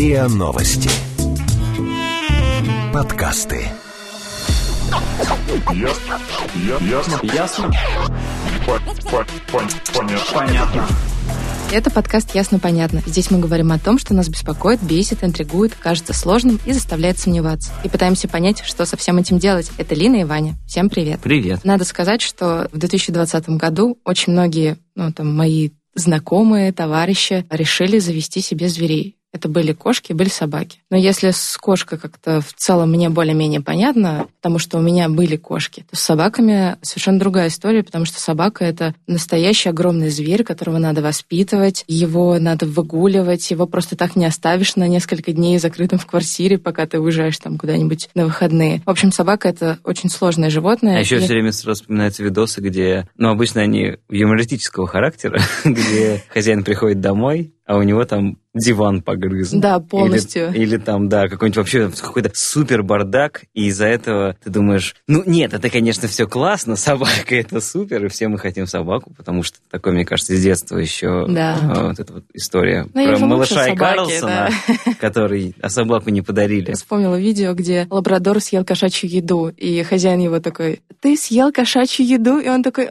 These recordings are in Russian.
РИА Новости. Подкасты. Ясно. Ясно. Ясно. Понятно. Это подкаст «Ясно-понятно». Здесь мы говорим о том, что нас беспокоит, бесит, интригует, кажется сложным и заставляет сомневаться. И пытаемся понять, что со всем этим делать. Это Лина и Ваня. Всем привет. Привет. Надо сказать, что в 2020 году очень многие, ну, там, мои знакомые, товарищи решили завести себе зверей. Это были кошки, были собаки. Но если с кошкой как-то в целом мне более-менее понятно, потому что у меня были кошки, то с собаками совершенно другая история, потому что собака — это настоящий огромный зверь, которого надо воспитывать, его надо выгуливать, его просто так не оставишь на несколько дней закрытым в квартире, пока ты уезжаешь там куда-нибудь на выходные. В общем, собака — это очень сложное животное. А еще И- все время сразу вспоминаются видосы, где, ну, обычно они юмористического характера, где хозяин приходит домой, а у него там диван погрызан. Да, Или- полностью. Или, там, да, какой-нибудь вообще какой-то супер бардак, и из-за этого ты думаешь, ну нет, это, конечно, все классно, собака это супер, и все мы хотим собаку, потому что такое, мне кажется, с детства еще Да. а, вот эта вот история Ну, я про малыша и собаки, Карлсона, который, а собаку не подарили. Я вспомнила видео, где лабрадор съел кошачью еду, и хозяин его такой, ты съел кошачью еду? И он такой,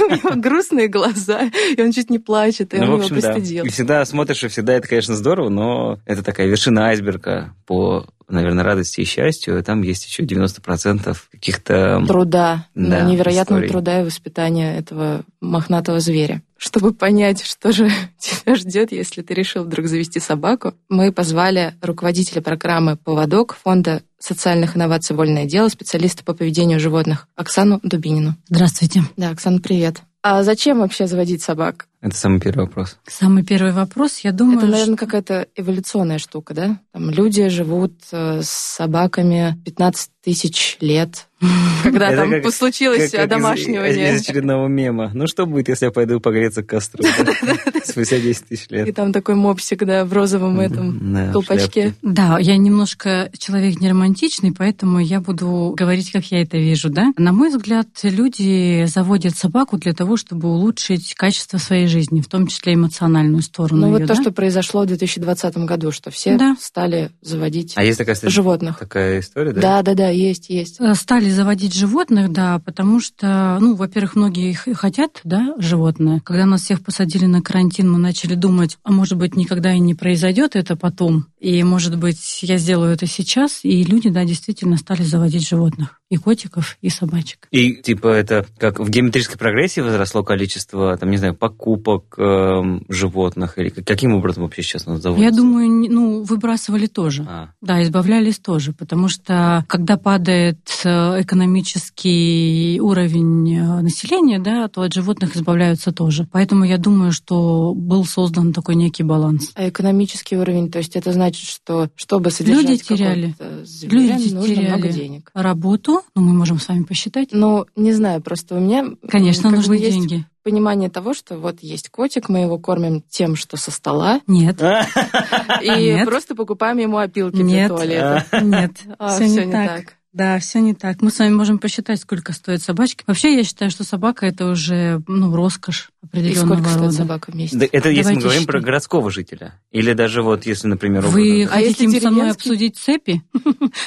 у него грустные глаза, и он чуть не плачет, и он Ну, в его общем, да. пристыдил. И всегда смотришь, и всегда это, конечно, здорово, но это такая вершина айсберга по, наверное, радости и счастью. И там есть еще 90% каких-то... Труда, Да, ну, невероятного историй. труда и воспитания этого мохнатого зверя. Чтобы понять, что же тебя ждет, если ты решил вдруг завести собаку, мы позвали руководителя программы «Поводок» фонда социальных инноваций «Вольное дело», специалиста по поведению животных Оксану Дубинину. Здравствуйте. Да, Оксана, привет. А зачем вообще заводить собак? Это самый первый вопрос. Самый первый вопрос, я думаю, Это, что- наверное, какая-то эволюционная штука, да? Там люди живут э, с собаками 15 тысяч лет. Когда там случилось одомашнивание. Из, очередного мема. Ну, что будет, если я пойду погреться к костру? Спустя 10 тысяч И лет. там такой мопсик, да, в розовом этом колпачке. Да, я немножко человек не романтичный, поэтому я буду говорить, как я это вижу, да. На мой взгляд, люди заводят собаку для того, чтобы улучшить качество своей жизни, в том числе эмоциональную сторону. Ну, вот её, то, да? что произошло в 2020 году, что все Да. стали заводить А есть такая, кстати, животных. такая история, да? Да, да, да, есть, есть. Э, Стали заводить животных, да, потому что, ну, во-первых, многие их хотят, да, животное. Когда нас всех посадили на карантин, мы начали думать, а может быть, никогда и не произойдет это потом, и, может быть, я сделаю это сейчас, и люди, да, действительно стали заводить животных, и котиков, и собачек. И типа это как в геометрической прогрессии возросло количество, там, не знаю, покупок эм, животных, или как- каким образом вообще сейчас оно заводится? Я думаю, не- ну, выбрасывали тоже. А, Да, избавлялись тоже, потому что когда падает э, экономический уровень э, населения, да, то от животных избавляются тоже. Поэтому я думаю, что был создан такой некий баланс. А экономический уровень, то есть это значит, что чтобы содержать Люди теряли. Люди нужно теряли. много денег. Работу, ну, мы можем с вами посчитать. Ну, не знаю, просто у меня Конечно, как бы нужны есть деньги. понимание того, что вот есть котик, мы его кормим тем, что со стола, Нет, и Нет. просто покупаем ему опилки Нет. для туалета. нет, А, все всё не так. Да, все не так. Мы с вами можем посчитать, сколько стоит собачки. Вообще, я считаю, что собака это уже ну, роскошь И определенного сколько рода. стоит собака в месяц? Да это если мы Давайте говорим про считать. городского жителя. Или даже вот если, например, Вы А если хотите со мной обсудить цепи?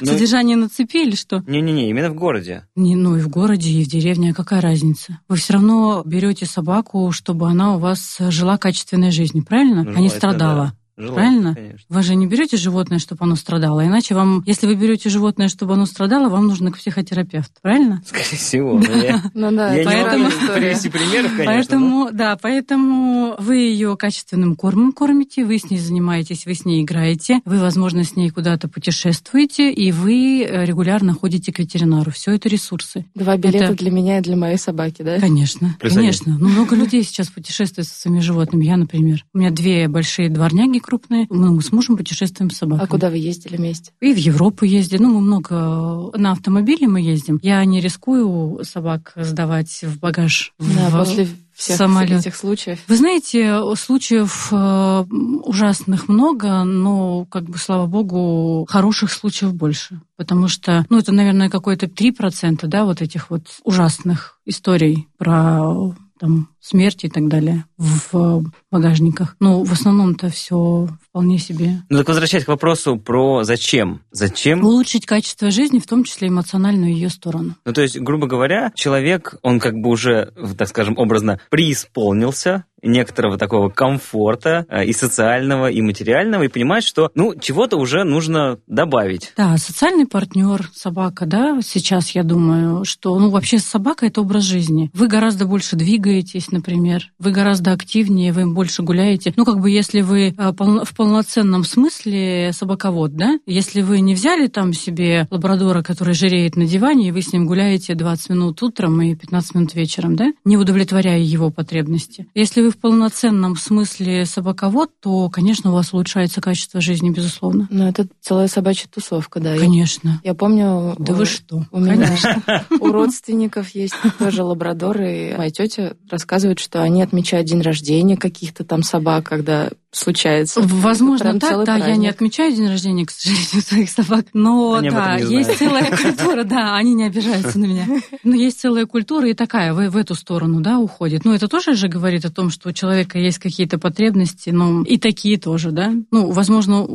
Ну, Содержание на цепи или что? Не-не-не, именно в городе. Не, ну и в городе, и в деревне, а какая разница? Вы все равно берете собаку, чтобы она у вас жила качественной жизнью, правильно? Ну, а не страдала. да. Желательно, Правильно? конечно. Вы же не берете животное, чтобы оно страдало. Иначе вам, если вы берете животное, чтобы оно страдало, вам нужно к психотерапевту, правильно? Скорее всего. но Я Ну да, я это не поэтому- могу привести примеров, конечно. но- Поэтому, да, поэтому вы ее качественным кормом кормите, вы с ней занимаетесь, вы с ней играете, вы, возможно, с ней куда-то путешествуете, и вы э, регулярно ходите к ветеринару. Все это ресурсы. Два билета Это- для меня и для моей собаки, да? Конечно, Плюс конечно. Ну, много людей сейчас путешествует со своими животными. Я, например. У меня две большие дворняги крупные. Мы, с мужем путешествуем с собаками. А куда вы ездили вместе? И в Европу ездим. Ну, мы много на автомобиле мы ездим. Я не рискую собак сдавать в багаж. Да, в- после всех самолет. этих случаев. Вы знаете, случаев э, ужасных много, но, как бы, слава богу, хороших случаев больше. Потому что, ну, это, наверное, какое-то 3%, да, вот этих вот ужасных историй про там смерти и так далее в багажниках. Но в основном-то все вполне себе. Ну так возвращаясь к вопросу про зачем. Зачем? Улучшить качество жизни, в том числе эмоциональную ее сторону. Ну то есть, грубо говоря, человек, он как бы уже, так скажем, образно преисполнился, некоторого такого комфорта э, и социального, и материального, и понимать, что, ну, чего-то уже нужно добавить. Да, социальный партнер, собака, да, сейчас я думаю, что, ну, вообще собака – это образ жизни. Вы гораздо больше двигаетесь, например, вы гораздо активнее, вы больше гуляете. Ну, как бы, если вы э, в полноценном смысле собаковод, да, если вы не взяли там себе лабрадора, который жиреет на диване, и вы с ним гуляете 20 минут утром и 15 минут вечером, да, не удовлетворяя его потребности. Если вы в полноценном смысле собаковод, то, конечно, у вас улучшается качество жизни, безусловно. Ну, это целая собачья тусовка, да. Конечно. Я, я помню... Да у, вы что? У меня у родственников есть тоже лабрадоры. Моя тетя рассказывает, что они отмечают день рождения каких-то там собак, когда случается. Возможно, так, да, праздник. я не отмечаю день рождения, к сожалению, своих собак, но они да, есть целая культура, да, они не обижаются на меня. Но есть целая культура и такая, в, в эту сторону, да, уходит. Ну, это тоже же говорит о том, что у человека есть какие-то потребности, ну, и такие тоже, да. Ну, возможно,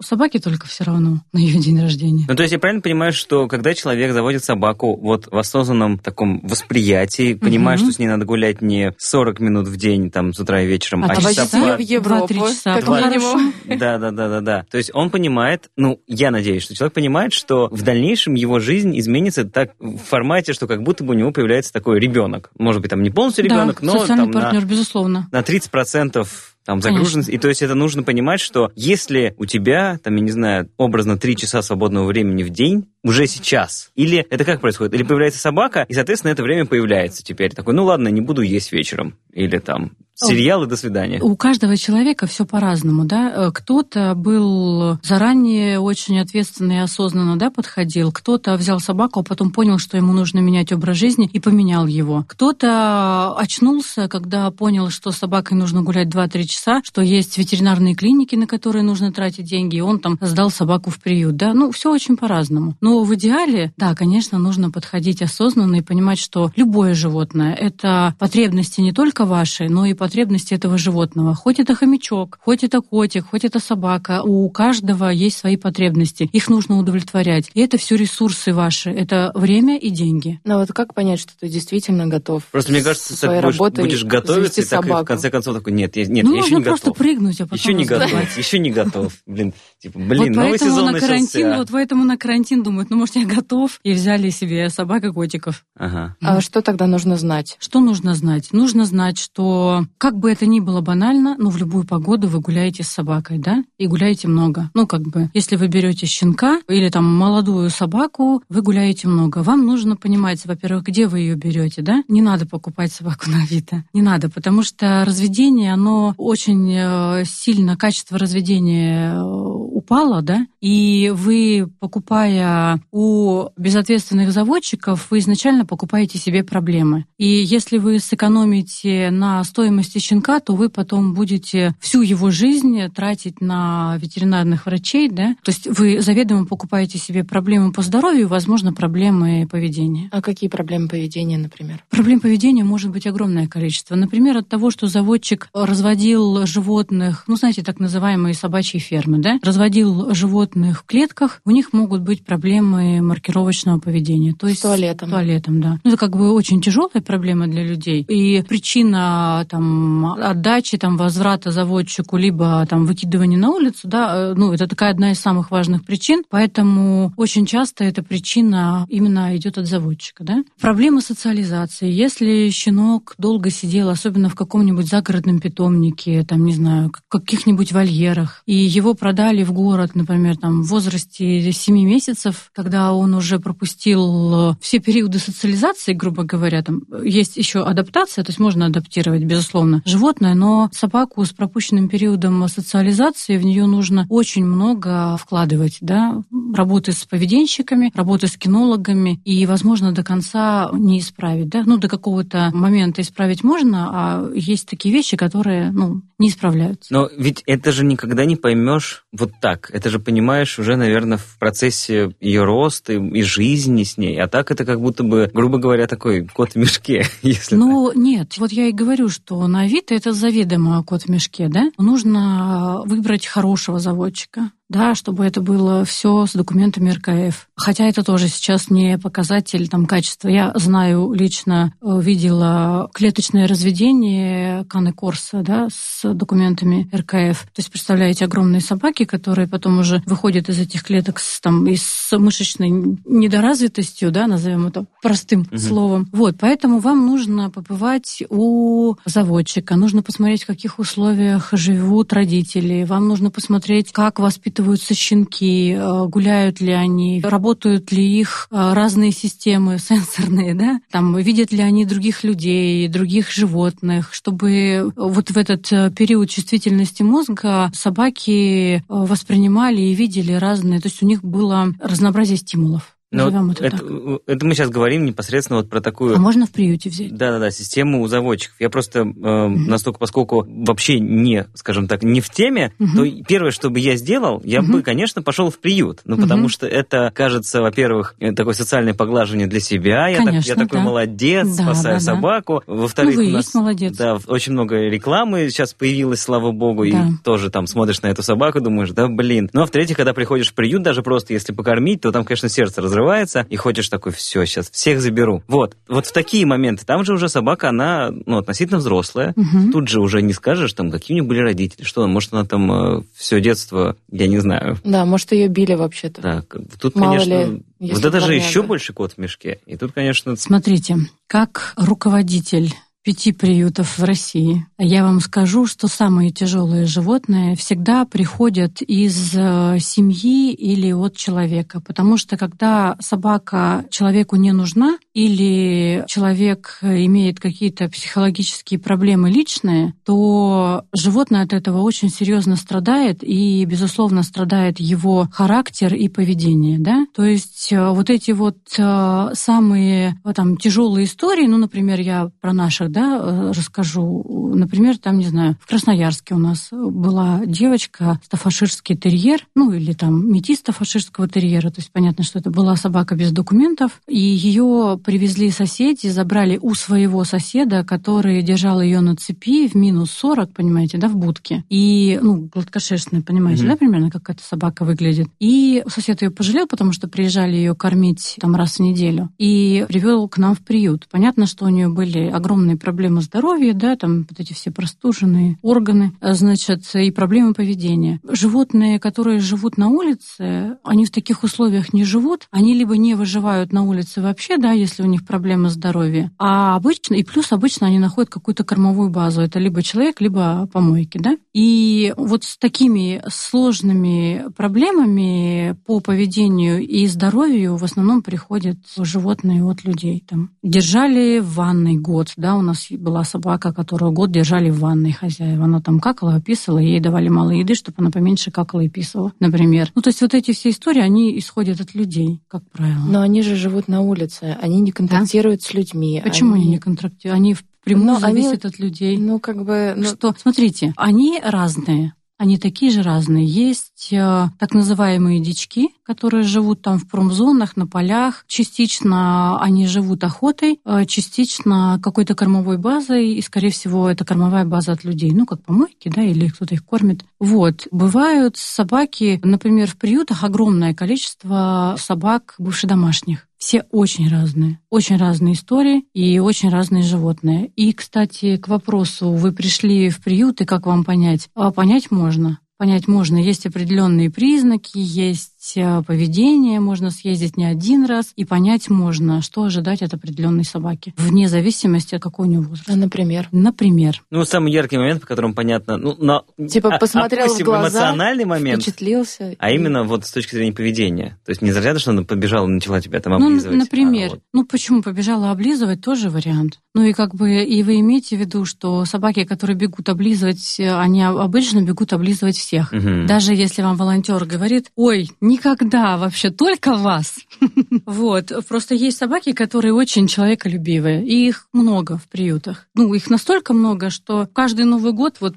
у собаки только все равно на ее день рождения. Ну, то есть я правильно понимаю, что когда человек заводит собаку вот в осознанном таком восприятии, угу. понимая, что с ней надо гулять не 40 минут в день, там, с утра и вечером, а, а часа по... в Европу, часа, как минимум. Да, да, да, да, да. То есть он понимает, ну, я надеюсь, что человек понимает, что в дальнейшем его жизнь изменится так в формате, что как будто бы у него появляется такой ребенок. Может быть, там не полностью ребенок, да, но там партнер, на, безусловно. на 30% там загруженность. И то есть это нужно понимать, что если у тебя, там, я не знаю, образно три часа свободного времени в день, уже сейчас. Или это как происходит? Или появляется собака, и, соответственно, это время появляется теперь. Такой, ну ладно, не буду есть вечером. Или там сериалы, до свидания. У каждого человека все по-разному, да. Э, кто-то был заранее очень ответственно и осознанно, да, подходил. Кто-то взял собаку, а потом понял, что ему нужно менять образ жизни и поменял его. Кто-то очнулся, когда понял, что с собакой нужно гулять 2-3 часа, что есть ветеринарные клиники, на которые нужно тратить деньги, и он там сдал собаку в приют, да. Ну, все очень по-разному. Но в идеале, да, конечно, нужно подходить осознанно и понимать, что любое животное – это потребности не только ваши, но и потребности этого животного. Хоть это хомячок, хоть это котик, хоть это собака, у каждого есть свои потребности. Их нужно удовлетворять. И это все ресурсы ваши. Это время и деньги. Но вот как понять, что ты действительно готов? Просто мне кажется, ты будешь, будешь готовиться, и так и в конце концов такой, нет, я, нет, ну, я еще не готов. просто прыгнуть, а потом Еще не готов, еще не готов. Блин, типа, блин, вот новый сезон на карантин, Вот поэтому на карантин думают, ну, может, я готов, и взяли себе собак и котиков. Ага. А что тогда нужно знать? Что нужно знать? Нужно знать, что как бы это ни было банально, но в любую погоду вы гуляете с собакой, да, и гуляете много. Ну, как бы, если вы берете щенка или там молодую собаку, вы гуляете много. Вам нужно понимать, во-первых, где вы ее берете, да? Не надо покупать собаку на Авито. Не надо, потому что разведение, оно очень э, сильно, качество разведения э, упало, да, и вы, покупая у безответственных заводчиков, вы изначально покупаете себе проблемы. И если вы сэкономите на стоимости щенка, то вы потом будете всю его жизнь тратить на ветеринарных врачей, да, то есть вы заведомо покупаете себе проблемы по здоровью и, возможно, проблемы поведения. А какие проблемы поведения, например? Проблем поведения может быть огромное количество. Например, от того, что заводчик разводил животных, ну, знаете, так называемые собачьи фермы, да, разводил животных в клетках, у них могут быть проблемы маркировочного поведения. То есть с туалетом. С туалетом, да. Ну, это как бы очень тяжелая проблема для людей. И причина там отдачи, там возврата заводчику, либо там выкидывания на улицу, да, э, ну, это такая одна из самых важных причин. Поэтому очень часто эта причина именно идет от заводчика, да. Проблема социализации. Если щенок долго сидел, особенно в каком-нибудь загородном питомнике, там, не знаю, каких-нибудь вольерах, и его продали в город, например, там, в возрасте 7 месяцев, когда он уже пропустил э, все периоды социализации, грубо говоря, там есть еще адаптация, то есть можно адаптировать, безусловно, безусловно, животное, но собаку с пропущенным периодом социализации в нее нужно очень много вкладывать, да, работы с поведенщиками, работы с кинологами, и, возможно, до конца не исправить, да, ну, до какого-то момента исправить можно, а есть такие вещи, которые, ну, не исправляются. Но ведь это же никогда не поймешь вот так. Это же понимаешь уже, наверное, в процессе ее роста и жизни с ней. А так это как будто бы, грубо говоря, такой кот в мешке, если Ну, так. нет. Вот я и говорю, что на вид это заведомо кот в мешке, да? Нужно выбрать хорошего заводчика да, чтобы это было все с документами РКФ. Хотя это тоже сейчас не показатель там, качества. Я знаю лично, э, видела клеточное разведение Каны Корса да, с документами РКФ. То есть, представляете, огромные собаки, которые потом уже выходят из этих клеток с, там, и с мышечной недоразвитостью, да, назовем это простым угу. словом. Вот, поэтому вам нужно побывать у заводчика, нужно посмотреть, в каких условиях живут родители, вам нужно посмотреть, как воспитывать воспитываются щенки, э, гуляют ли они, работают ли их э, разные системы сенсорные, да, там, видят ли они других людей, других животных, чтобы вот в этот э, период чувствительности мозга собаки воспринимали и видели разные, то есть у них было разнообразие стимулов. Но ну, это, это, это мы сейчас говорим непосредственно вот про такую... А можно в приюте взять? Да-да-да, систему у заводчиков. Я просто э, mm-hmm. настолько, поскольку вообще не, скажем так, не в теме, mm-hmm. то первое, что бы я сделал, я mm-hmm. бы, конечно, пошел в приют. Ну, mm-hmm. потому что это, кажется, во-первых, э, такое социальное поглаживание для себя. Я, конечно, так, я такой да. молодец, да, спасаю да, собаку. Во-вторых, ну, у нас молодец. Да, очень много рекламы сейчас появилось, слава богу, да. и тоже там смотришь на эту собаку, думаешь, да, блин. Ну, а в-третьих, когда приходишь в приют, даже просто если покормить, то там, конечно, сердце разрывается разрывается, и хочешь такой, все, сейчас всех заберу. Вот, вот в такие моменты, там же уже собака, она ну, относительно взрослая, угу. тут же уже не скажешь, там, какие у нее были родители, что, может, она там э, все детство, я не знаю. Да, может, ее били вообще-то. Да, тут, Мало конечно, ли, вот это же еще больше кот в мешке. И тут, конечно... Смотрите, как руководитель пяти приютов в России. Я вам скажу, что самые тяжелые животные всегда приходят из э, семьи или от человека, потому что когда собака человеку не нужна или человек имеет какие-то психологические проблемы личные, то животное от этого очень серьезно страдает и, безусловно, страдает его характер и поведение. Да? То есть э, вот эти вот э, самые там, тяжелые истории, ну, например, я про наших да, э, расскажу. Например, там, не знаю, в Красноярске у нас была девочка, стафаширский терьер, ну или там метис стафаширского терьера, то есть понятно, что это была собака без документов, и ее привезли соседи, забрали у своего соседа, который держал ее на цепи в минус 40, понимаете, да, в будке. И, ну, гладкошерстная, понимаете, mm-hmm. да, примерно, как эта собака выглядит. И сосед ее пожалел, потому что приезжали ее кормить там раз в неделю, и привел к нам в приют. Понятно, что у нее были огромные проблемы здоровья, да, там вот эти все простуженные органы, а, значит, и проблемы поведения. Животные, которые живут на улице, они в таких условиях не живут, они либо не выживают на улице вообще, да, если у них проблемы здоровья, а обычно, и плюс обычно они находят какую-то кормовую базу, это либо человек, либо помойки, да. И вот с такими сложными проблемами по поведению и здоровью в основном приходят животные от людей. Там. Держали в ванной год, да, у нас была собака, которую год держали в ванной хозяева. Она там какала, писала, ей давали мало еды, чтобы она поменьше какала и писала, например. Ну, то есть вот эти все истории, они исходят от людей, как правило. Но они же живут на улице, они не контактируют да? с людьми. Почему они, они не контактируют? Они впрямую Но зависят они, от людей. Ну, как бы... Ну... Что? Смотрите, они разные. Они такие же разные. Есть э, так называемые дички, которые живут там в промзонах, на полях. Частично они живут охотой, э, частично какой-то кормовой базой, и, скорее всего, это кормовая база от людей, ну, как помойки, да, или кто-то их кормит. Вот. Бывают собаки, например, в приютах огромное количество собак бывших домашних. Все очень разные, очень разные истории и очень разные животные. И, кстати, к вопросу, вы пришли в приют, и как вам понять? А понять можно. Понять можно. Есть определенные признаки, есть есть э, поведение, можно съездить не один раз, и понять можно, что ожидать от определенной собаки, вне зависимости от какого у него возраста. А, например? Например. Ну, самый яркий момент, по которому понятно, ну, на, Типа а- посмотрел в опустим глаза, эмоциональный момент, Впечатлился. а и- именно вот с точки зрения поведения. То есть не из разряда, что она побежала и начала тебя там Ну, облизывать. например. а вот- Ну, почему побежала облизывать, тоже вариант. Ну, и как бы, и вы имеете в виду, что собаки, которые бегут облизывать, э, они обычно бегут облизывать всех. Мгм. Даже если вам волонтер говорит, ой, никогда вообще, только вас. Вот. Просто есть собаки, которые очень человеколюбивые, и их много в приютах. Ну, их настолько много, что каждый Новый год вот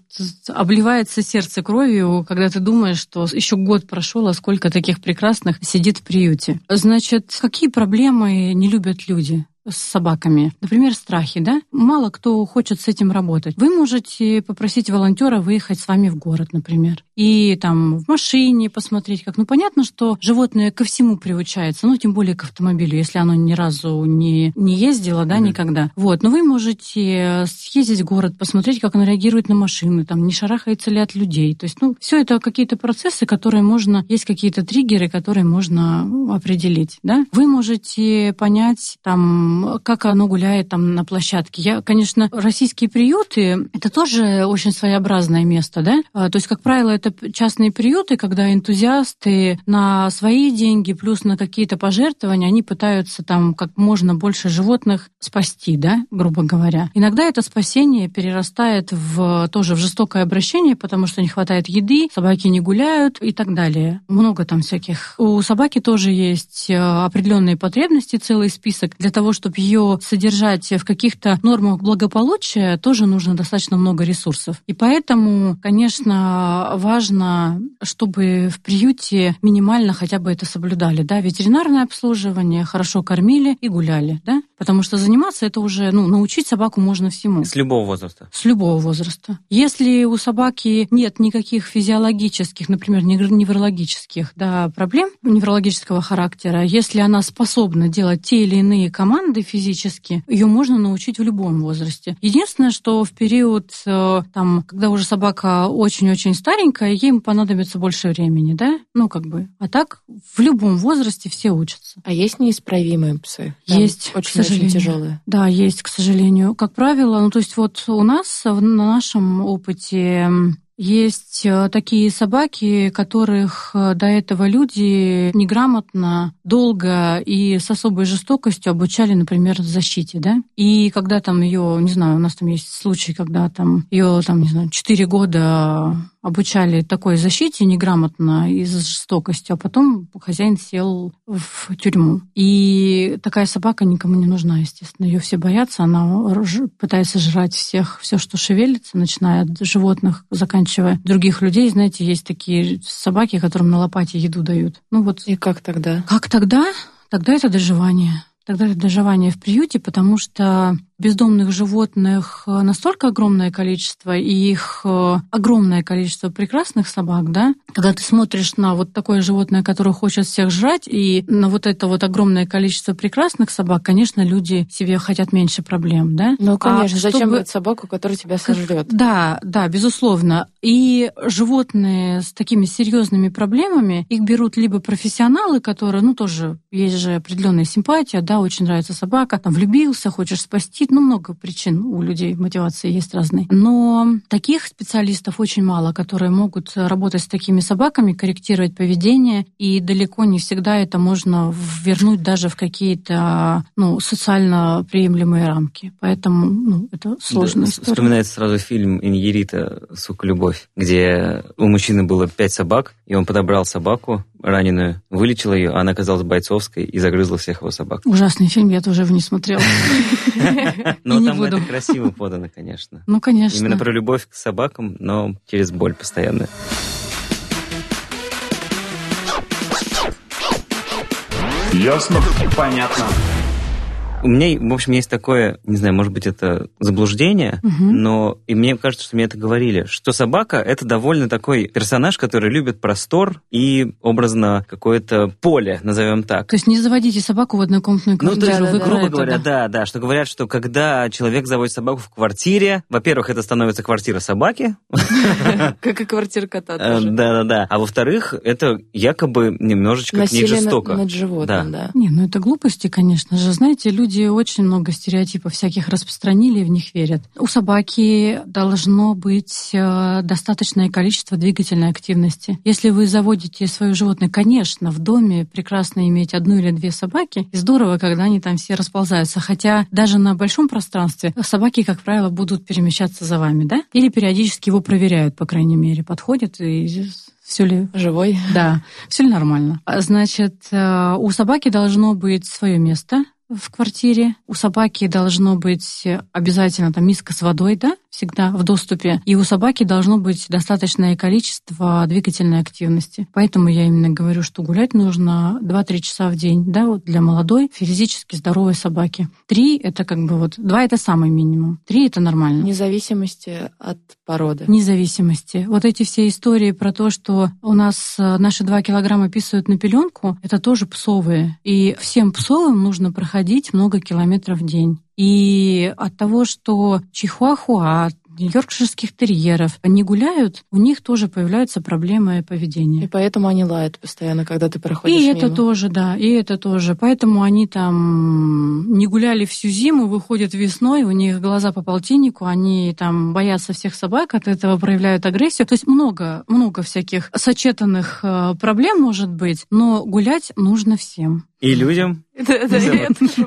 обливается сердце кровью, когда ты думаешь, что еще год прошел, а сколько таких прекрасных сидит в приюте. Значит, какие проблемы не любят люди? с собаками. Например, страхи, да? Мало кто хочет с этим работать. Вы можете попросить волонтера выехать с вами в город, например, и там в машине посмотреть, как. Ну, понятно, что животное ко всему приучается, ну, тем более к автомобилю, если оно ни разу не, не ездило, да, Мгм. никогда. Вот, но вы можете съездить в город, посмотреть, как оно реагирует на машины, там, не шарахается ли от людей. То есть, ну, все это какие-то процессы, которые можно, есть какие-то триггеры, которые можно ну, определить, да. Вы можете понять, там, как оно гуляет там на площадке. Я, конечно, российские приюты, это тоже очень своеобразное место, да. А, То есть, как правило, это частные приюты, когда энтузиасты на свои деньги плюс на какие-то пожертвования, они пытаются там как можно больше животных спасти, да, грубо говоря. Иногда это спасение перерастает в тоже в жестокое обращение, потому что не хватает еды, собаки не гуляют и так далее. Много там всяких. У собаки тоже есть э, определенные потребности, целый список. Для того, чтобы ее содержать в каких-то нормах благополучия, тоже нужно достаточно много ресурсов. И поэтому, конечно, важно, чтобы в приюте минимально хотя бы это соблюдали. Да? Ветеринарное обслуживание, хорошо кормили и гуляли. Да? Потому что заниматься это уже, ну, научить собаку можно всему. С любого возраста. С любого возраста. Если у собаки нет никаких физиологических, например, невр- неврологических да, проблем неврологического характера, если она способна делать те или иные команды физически, ее можно научить в любом возрасте. Единственное, что в период, э, там, когда уже собака очень-очень старенькая, ей понадобится больше времени, да? Ну, как бы. А так в любом возрасте все учатся. А есть неисправимые псы? Там Есть, к Очень-очень сожалению. тяжелые. Да, есть, к сожалению. Как правило, ну то есть вот у нас в- на нашем опыте есть э, такие собаки, которых э, до этого люди неграмотно, долго и с особой жестокостью обучали, например, защите, да? И когда там ее, не знаю, у нас там есть случай, когда там ее там, не знаю, 4 года обучали такой защите неграмотно и с жестокостью, а потом хозяин сел в тюрьму. И такая собака никому не нужна, естественно. Ее все боятся, она пытается жрать всех, все, что шевелится, начиная от животных, заканчивая других людей. Знаете, есть такие собаки, которым на лопате еду дают. Ну вот И как тогда? как тогда? Тогда это доживание. Тогда это доживание в приюте, потому что бездомных животных э, настолько огромное количество, и их э, огромное количество прекрасных собак, да, когда ты смотришь на вот такое животное, которое хочет всех жрать, и на вот это вот огромное количество прекрасных собак, конечно, люди себе хотят меньше проблем, да. Ну, конечно, А зачем брать собаку, которая тебя сожрет? да, да, безусловно. И животные с такими серьезными проблемами, их берут либо профессионалы, которые, ну, тоже есть же определенная симпатия, да, очень нравится собака, там, влюбился, хочешь спасти, ну, много причин у людей, мотивации есть разные. Но таких специалистов очень мало, которые могут работать с такими собаками, корректировать поведение, и далеко не всегда это можно вернуть даже в какие-то, ну, социально приемлемые рамки. Поэтому, ну, это сложная Да, история. Вспоминается сразу фильм Иньерита «Сука, любовь», где у мужчины было пять собак, и он подобрал собаку раненую, вылечил ее, а она оказалась бойцовской и загрызла всех его собак. Ужасный фильм, я тоже его не смотрела. Но там это красиво подано, конечно. Ну, конечно. Именно про любовь к собакам, но через боль постоянно. Ясно? Понятно. У меня, в общем, есть такое, не знаю, может быть, это заблуждение, Мгм. но и мне кажется, что мне это говорили, что собака это довольно такой персонаж, который любит простор и образно какое-то поле, назовем так. То есть не заводите собаку в однокомнатную Ну, квартиру. то есть, да, грубо это, говоря, да. да, да, что говорят, что когда человек заводит собаку в квартире, во-первых, это становится квартира собаки, Как и квартира кота э, тоже. да-да-да, а во-вторых, это якобы немножечко к ней жестоко. над животным, да. Не, ну это глупости, конечно же. Знаете, люди очень много стереотипов всяких распространили и в них верят. У собаки должно быть э, достаточное количество двигательной активности. Если вы заводите свое животное, конечно, в доме прекрасно иметь одну или две собаки. И здорово, когда они там все расползаются. Хотя даже на большом пространстве собаки, как правило, будут перемещаться за вами, да? Или периодически его проверяют, по крайней мере, подходят и все ли Живой. да, все ли нормально. А, Значит, э, у собаки должно быть свое место в квартире. У собаки должно быть обязательно там миска с водой, да, всегда в доступе. И у собаки должно быть достаточное количество двигательной активности. Поэтому я именно говорю, что гулять нужно 2-3 часа в день, да, вот для молодой, физически здоровой собаки. Три — это как бы вот, два — это самый минимум. Три — это нормально. Вне зависимости от породы. Независимости. Вот эти все истории про то, что у нас э, наши два килограмма писают на пеленку, это тоже псовые. И всем псовым нужно проходить много километров в день. И от того, что чихуахуа, йоркширских терьеров не гуляют, у них тоже появляются проблемы И поведения. поэтому они лают постоянно, когда ты проходишь И это мимо. тоже, да, и это тоже. Поэтому они там не гуляли всю зиму, выходят весной, у них глаза по полтиннику, они там боятся всех собак, от этого проявляют агрессию. То есть много, много всяких сочетанных э, проблем может быть, но гулять нужно всем. И людям. Да,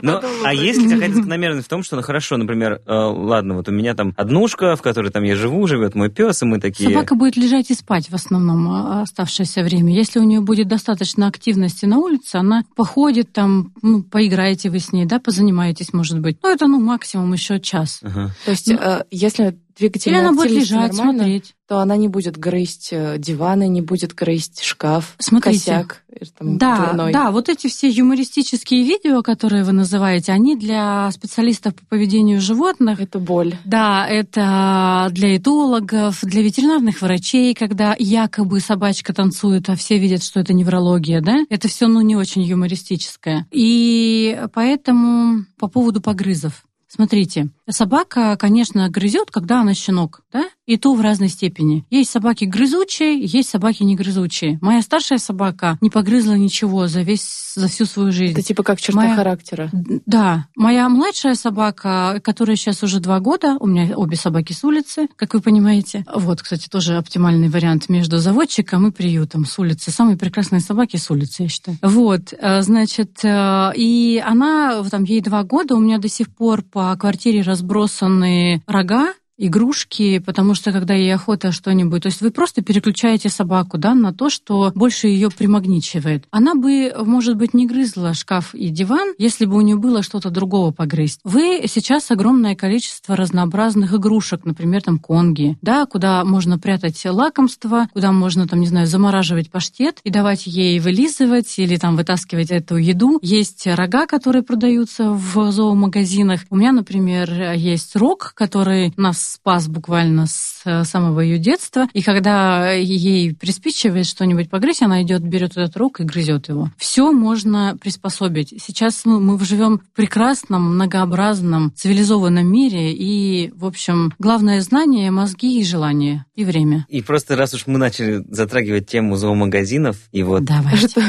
Ну, а есть ли какая-то закономерность в том, что, ну хорошо, например, э, ладно, вот у меня там однушка, в которой там я живу, живет мой пес, и мы такие... Собака будет лежать и спать в основном а, оставшееся время. Если у нее будет достаточно активности на улице, она походит там, ну, поиграете вы с ней, да, позанимаетесь, может быть. Ну, это, ну, максимум еще час. Ага. То есть, Ну, э, если Или двигательная она будет лежать, смотреть. то она не будет грызть э, диваны, не будет грызть шкаф, Смотрите. косяк там, Да, дверной. да, вот эти все юмористические видео, которые вы называете, они для специалистов по поведению животных. Это боль. Да, это для этологов, для ветеринарных врачей, когда якобы собачка танцует, а все видят, что это неврология, да? Это все, ну, не очень юмористическое. И поэтому по поводу погрызов. Смотрите, собака, конечно, грызет, когда она щенок, да? И то в разной степени. Есть собаки грызучие, есть собаки не грызучие. Моя старшая собака не погрызла ничего за весь за всю свою жизнь. Это типа как черта Моя- характера. Да, моя младшая собака, которая сейчас уже два года, у меня обе собаки с улицы, как вы понимаете. Вот, кстати, тоже оптимальный вариант между заводчиком и приютом с улицы. Самые прекрасные собаки с улицы, я считаю. Вот, э, значит, э, и она, там ей два года, у меня до сих пор по квартире разбросаны рога, игрушки, потому что когда ей охота что-нибудь, то есть вы просто переключаете собаку, да, на то, что больше ее примагничивает. Она бы, может быть, не грызла шкаф и диван, если бы у нее было что-то другого погрызть. Вы сейчас огромное количество разнообразных игрушек, например, там конги, да, куда можно прятать лакомство, куда можно, там, не знаю, замораживать паштет и давать ей вылизывать или там вытаскивать эту еду. Есть рога, которые продаются в зоомагазинах. У меня, например, есть рог, который нас спас буквально с э, самого ее детства. И когда ей приспичивает что-нибудь погрызть, она идет, берет этот рог и грызет его. Все можно приспособить. Сейчас ну, мы живем в прекрасном, многообразном, цивилизованном мире. И, в общем, главное знание, мозги и желание, и время. И просто раз уж мы начали затрагивать тему зоомагазинов, и вот, Давайте.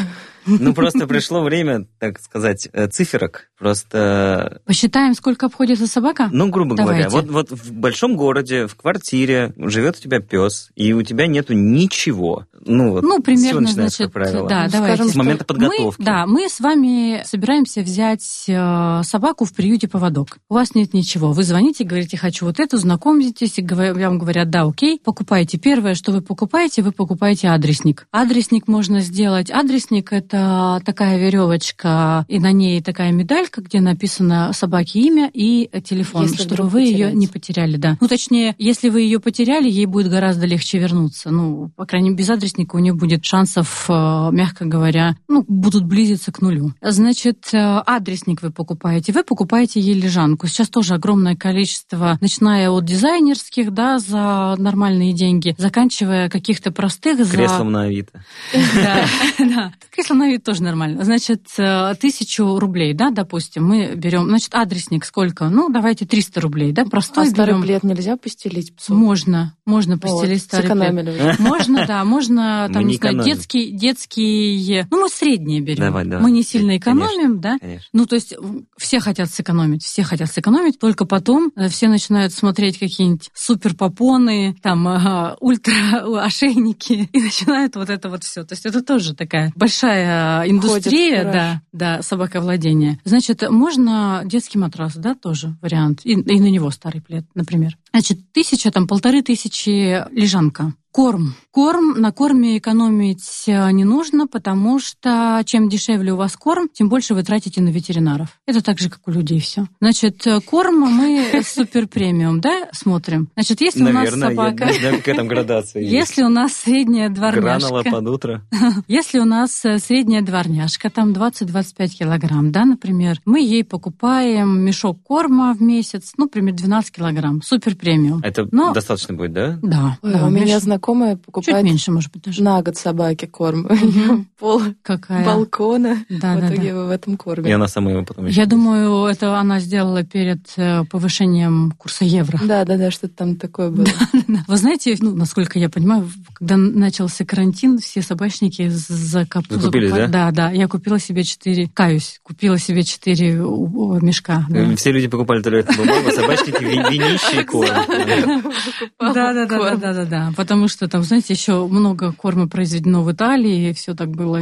Ну просто пришло время, так сказать, э, циферок. Просто, Посчитаем, сколько обходится собака? ну, грубо говоря, Давайте. вот, вот в большом городе, в квартире живет у тебя пес, и у тебя нету ничего. Ну, вот, Ну, примерно, значит, как правило? да, Ну, давайте. скажем, С момента подготовки. Мы, да, мы с вами собираемся взять э, собаку в приюте поводок. У вас нет ничего. Вы звоните, говорите, хочу вот эту, знакомитесь, и вам говорят, да, окей, покупайте. Первое, что вы покупаете, вы покупаете адресник. Адресник можно сделать. Адресник — это такая веревочка, и на ней такая медалька, где написано собаке имя и телефон, Если чтобы вы ее потеряете. не потеряли, да. Ну, точнее, если вы ее потеряли, ей будет гораздо легче вернуться. Ну, по крайней мере, без адресника адресник, у нее будет шансов, э, мягко говоря, ну, будут близиться к нулю. Значит, э, адресник вы покупаете, вы покупаете ей лежанку. Сейчас тоже огромное количество, начиная от дизайнерских, да, за нормальные деньги, заканчивая каких-то простых за... Креслом на Авито. Да, да. Кресло на вид тоже нормально. Значит, тысячу рублей, да, допустим, мы берем, значит, адресник сколько? Ну, давайте 300 рублей, да, простой А старый берем. плед нельзя постелить псу? Можно, можно постелить Вот, старый плед. сэкономили. Можно, да, можно, Мы там, не не знаю, экономим. детский, детский, ну, мы средние берем. Давай, давай. Мы не сильно Конечно. экономим, да. Конечно. Ну, то есть все хотят сэкономить, все хотят сэкономить, только потом э, все начинают смотреть какие-нибудь супер попоны, там, ага, ультра ошейники, и начинают вот это вот все. То есть это тоже такая большая индустрия, кураж. да, да, собаковладения. Значит, можно детский матрас, да, тоже вариант, и, и на него старый плед, например. Значит, тысяча, там, полторы тысячи лежанка. Корм. Корм, на корме экономить э, не нужно, потому что чем дешевле у вас корм, тем больше вы тратите на ветеринаров. Это так же, как у людей все. Значит, э, корм мы супер премиум, да, смотрим. Значит, если у нас я собака... какая там градация есть. Если у нас средняя Гранула дворняжка, под утро. если у нас э, средняя дворняжка, там 20-25 килограмм, да, например, мы ей покупаем мешок корма в месяц, ну, примерно 12 килограмм, супер премиум. Это Но- достаточно будет, да? Да, Ой, да, у меня меш- знакомая чуть покупает меньше, может быть, даже. на год собаке корм. Пол Какая? балкона. Да, в да, итоге да. вы в этом И корме. она сама его потом еще Я думаю, это она сделала перед э, повышением курса евро. Да, да, да, что-то там такое было. Вы знаете, ну, насколько я понимаю, когда начался карантин, все собачники закоп... Вы купили, закупали- да? Да, да. Я купила себе четыре, каюсь, купила себе четыре мешка. да. Э, Все люди покупали туалетную бумагу, а собачники ви- винище и корм. Да, да, да, да, да, да, да. Потому что там, знаете, еще много корма произведено в Италии, и все так было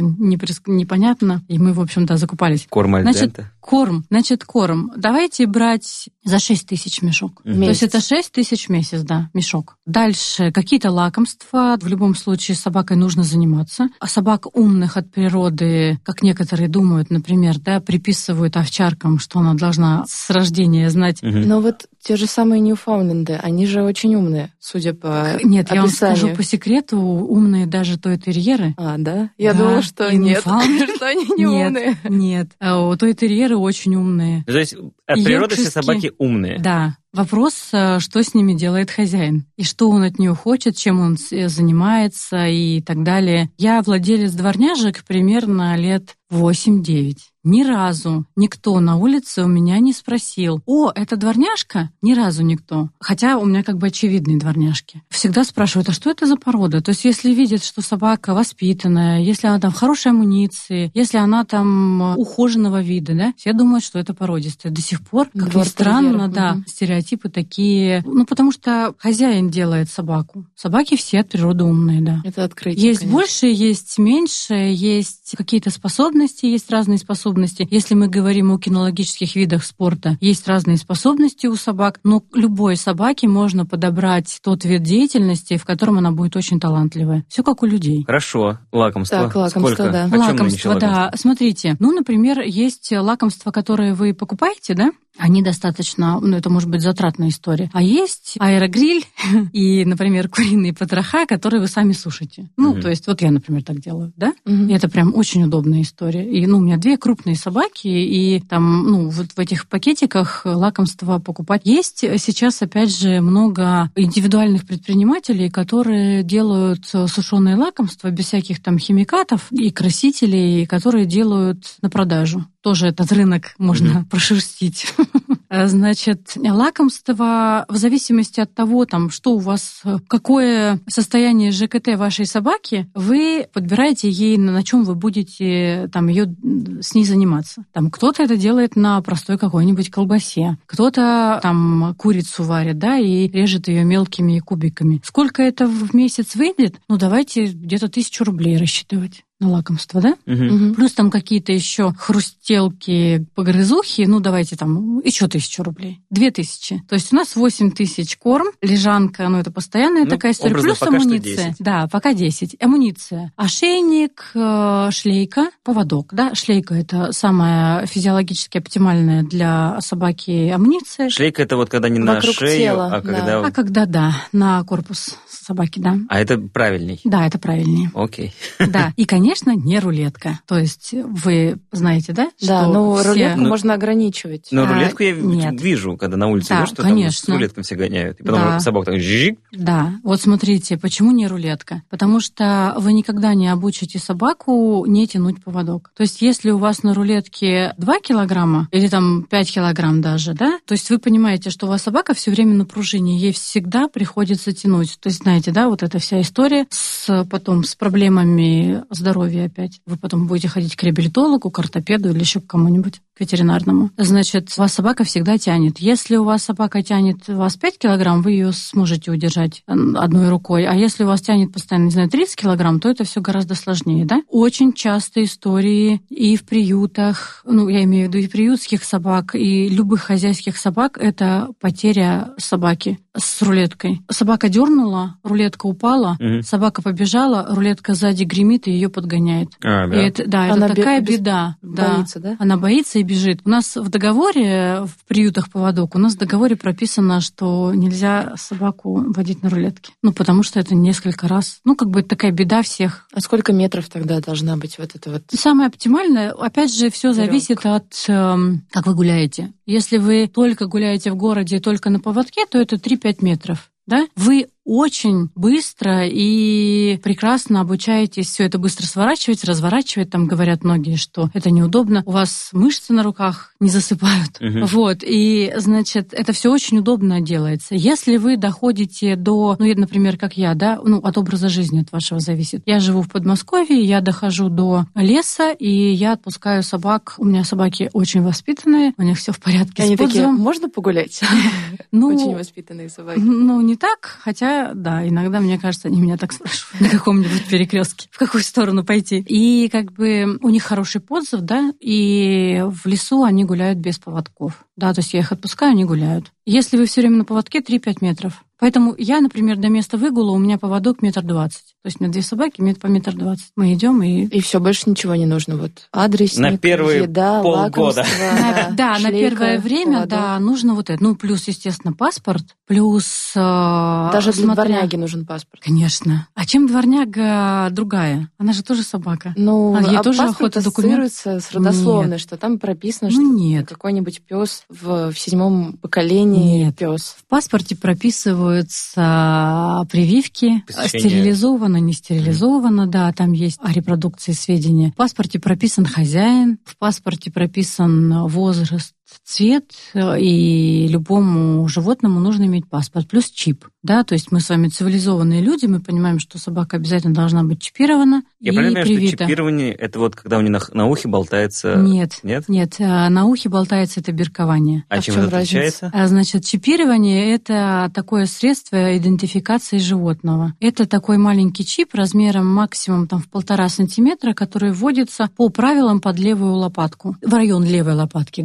непонятно. И мы, в общем-то, закупались. Корм альдента. Корм, значит, корм. Давайте брать за 6 тысяч мешок. Мгм. То есть Месяц. это 6 тысяч в месяц, да, мешок. Дальше какие-то лакомства. В любом случае с собакой нужно заниматься. А собак умных от природы, как некоторые думают, например, да, приписывают овчаркам, что она должна с рождения знать Мгм. Но вот те же самые Ньюфаундленды, они же очень умные, судя по Нет, я вам описанию. скажу по секрету, умные даже той-терьеры. А, да? Я Да, думала, что и нет, что они не нет, умные. нет. А у той-терьеры очень умные. То есть от природы все собаки умные. Да. Вопрос, э, что с ними делает хозяин, и что он от нее хочет, чем он э, занимается и так далее. Я владелец дворняжек примерно лет 8-9. Ни разу никто на улице у меня не спросил, о, это дворняжка? Ни разу никто. Хотя у меня как бы очевидные дворняжки. Всегда спрашивают, а что это за порода? То есть если видят, что собака воспитанная, если она там в хорошей амуниции, если она там э, ухоженного вида, да, все думают, что это породистая. До сих пор, как ни Двор странно, терьеров, да, мгм. стереотипы такие. Ну, потому что хозяин делает собаку. Собаки все от природы умные, да. Это открытие, Есть конечно. больше, есть меньше, есть какие-то способности, есть разные способности. Если мы говорим о кинологических видах спорта, есть разные способности у собак, но любой собаке можно подобрать тот вид деятельности, в котором она будет очень талантливая. Все как у людей. Хорошо, лакомство. Так, лакомство, Сколько? да. Нынче лакомство, да. лакомство? Смотрите, ну, например, есть лакомства, которые вы покупаете, да? Они достаточно, ну, это может быть затратная история. А есть аэрогриль и, например, куриные потроха, которые вы сами сушите. Ну, Мгм. то есть вот я, например, так делаю, да? Мгм. И это прям очень удобная история. И, ну, у меня две крупные собаки, и там, ну, вот в этих пакетиках лакомства покупать. Есть сейчас, опять же, много индивидуальных предпринимателей, которые делают сушеные лакомства без всяких там химикатов и красителей, которые делают на продажу. Тоже этот рынок можно прошерстить. А, Значит, лакомство в зависимости от того, там, что у вас, э, какое состояние ЖКТ вашей собаки, вы подбираете ей, на чем вы будете там ее с ней заниматься. Там кто-то это делает на простой какой-нибудь колбасе, кто-то там курицу варит, да, и режет ее мелкими кубиками. Сколько это в месяц выйдет? Ну, давайте где-то тысячу рублей рассчитывать. На лакомство, да? Мгм. Плюс там какие-то еще хрустелки, погрызухи, ну давайте там еще тысячу рублей. Две тысячи. То есть у нас восемь тысяч корм, лежанка, ну это постоянная Ну, такая история. Плюс пока что амуниция. 10. Да, пока 10. Амуниция. Ошейник, э, шлейка, поводок. Да? Шлейка это самая физиологически оптимальная для собаки амуниция. Шлейка это вот когда не на Вокруг шею, тела, а да. когда... А когда, да, на корпус собаки, да. А это правильней. Да, это правильнее. Окей. Да. И, конечно, не рулетка. То есть вы знаете, да? Да, что ну все- рулетку Ну, можно ограничивать. Но А, рулетку я нет. вижу, когда на улице Да, идешь, что там с конечно. рулеткой все гоняют. И потом Да. собак так жик. Да, вот смотрите, почему не рулетка? Потому что вы никогда не обучите собаку не тянуть поводок. То есть если у вас на рулетке 2 килограмма или там 5 килограмм даже, да, то есть вы понимаете, что у вас собака все время на пружине, ей всегда приходится тянуть. То есть знаете, да, вот эта вся история с потом с проблемами здоровья опять. Вы потом будете ходить к реабилитологу, к ортопеду или еще к кому-нибудь к ветеринарному. Значит, у вас собака всегда тянет. Если у вас собака тянет вас 5 килограмм, вы ее сможете удержать м, одной рукой. А если у вас тянет постоянно, не знаю, 30 килограмм, то это все гораздо сложнее, да? Очень часто истории и в приютах, ну, я имею в виду и приютских собак, и любых хозяйских собак, это потеря собаки с рулеткой. Собака дернула, рулетка упала, Мгм. собака побежала, рулетка сзади гремит и ее подгоняет. А, И да. это, да, Она это такая беда. Да. Боится, да? Она боится и бежит. У нас в договоре, в приютах поводок, у нас в договоре прописано, что нельзя собаку водить на рулетке. Ну, потому что это несколько раз. Ну, как бы это такая беда всех. А сколько метров тогда должна быть вот это вот? Самое оптимальное, опять же, все зависит от, эм, как вы гуляете. Если вы только гуляете в городе, только на поводке, то это 3-5 метров. Да? Вы очень быстро и прекрасно обучаетесь все это быстро сворачивать, разворачивать. Там говорят многие, что это неудобно. У вас мышцы на руках не засыпают. Мгм. Вот. И, значит, это все очень удобно делается. Если вы доходите до, ну, я, например, как я, да, ну, от образа жизни от вашего зависит. Я живу в Подмосковье, я дохожу до леса, и я отпускаю собак. У меня собаки очень воспитанные, у них все в порядке Они с такие, можно погулять? Ну, Очень воспитанные собаки. ну, не так, хотя, да, иногда, мне кажется, они меня так спрашивают на каком-нибудь перекрестке, в какую сторону пойти. И как бы у них хороший подзыв, да, и в лесу они гуляют без поводков. Да, то есть я их отпускаю, они гуляют. Если вы все время на поводке, 3-5 метров. Поэтому я, например, до места выгула у меня поводок метр двадцать. То есть у меня две собаки мет- по метр двадцать. Мы идем и И все, больше ничего не нужно. Вот адресник, На первые еда, полгода. На- да, на первое время, поводок. да, нужно вот это. Ну, плюс, естественно, паспорт, плюс... э, Даже для смотря- дворняги нужен паспорт. Конечно. А чем дворняга другая? Она же тоже собака. Ну, А ей тоже паспорт охота документ? ассоциируется с родословной, что там прописано, что Ну, нет. какой-нибудь пес в, в седьмом поколении Нет. пес. В паспорте прописываются прививки, Посещение. стерилизовано, не стерилизовано, да, там есть о репродукции сведения. В паспорте прописан хозяин, в паспорте прописан возраст, цвет, э, и любому животному нужно иметь паспорт, плюс чип. Да, то есть мы с вами цивилизованные люди, мы понимаем, что собака обязательно должна быть чипирована Я и понимаю, что привита. чипирование это вот когда у них на, на ухе болтается. Нет, Нет? нет, э, на ухе болтается это биркование. А, А чем чем это отличается? А, Значит, чипирование – это такое средство идентификации животного. Это такой маленький чип размером максимум там, в полтора сантиметра, который вводится по правилам под левую лопатку. В район левой лопатки,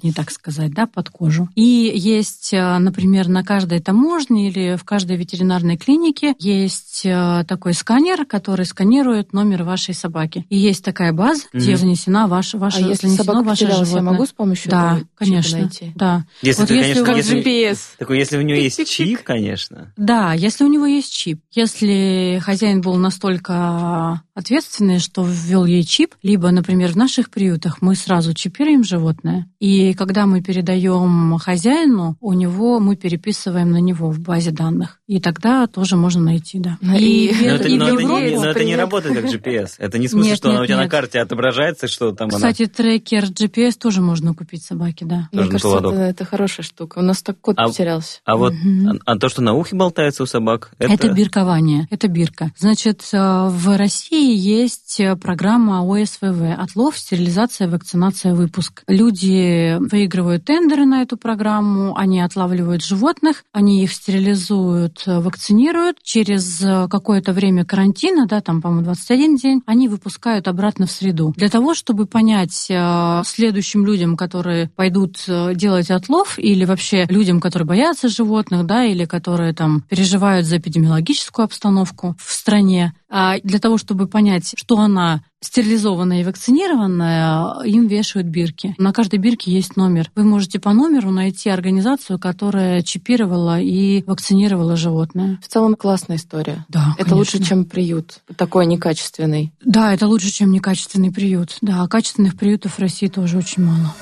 грамотнее так сказать, да, под кожу. И есть, э, например, на каждой таможне или в каждой ветеринарной клинике есть э, такой сканер, который сканирует номер вашей собаки. И есть такая база, где Мгм. занесена ваша, ваша, а если собака ваше потерялась, я животное. могу с помощью Да, этого конечно, найти? да. Если Вот ты, если конечно, у вас если, GPS. такой, если у него есть чип, конечно. Да, если у него есть чип. Если хозяин был настолько ответственный, что ввел ей чип, либо, например, в наших приютах мы сразу чипируем животное, и когда мы передаем хозяину, у него мы переписываем на него в базе данных. И тогда тоже можно найти, да. Ну, И, Но это, и но это не, но это не работает как GPS. Это не в смысле, Нет, что она нет, у тебя на нет. карте отображается, что там Кстати, трекер GPS тоже можно купить собаке, да. Мне Тоже на кажется, это, это хорошая штука. У нас так кот А- потерялся. она. А вот а, а то, что на ухе болтается у собак, это... Это биркование, это бирка. Значит, э, в России есть программа ОСВВ – отлов, стерилизация, вакцинация, выпуск. Люди выигрывают тендеры на эту программу, они отлавливают животных, они их стерилизуют, вакцинируют. Через какое-то время карантина, да, там, по-моему, 21 день, они выпускают обратно в среду. Для того, чтобы понять э, следующим людям, которые пойдут э, делать отлов, или вообще людям, которые боятся животных, да, или которые там переживают за эпидемиологическую обстановку в стране, для того, чтобы понять, что она стерилизованная и вакцинированная, им вешают бирки. На каждой бирке есть номер. Вы можете по номеру найти организацию, которая чипировала и вакцинировала животное. В целом классная история. Да, Это конечно. лучше, чем приют. Такой некачественный. Да, это лучше, чем некачественный приют. Да, качественных приютов в России тоже очень мало.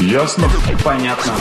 Ясно? Понятно.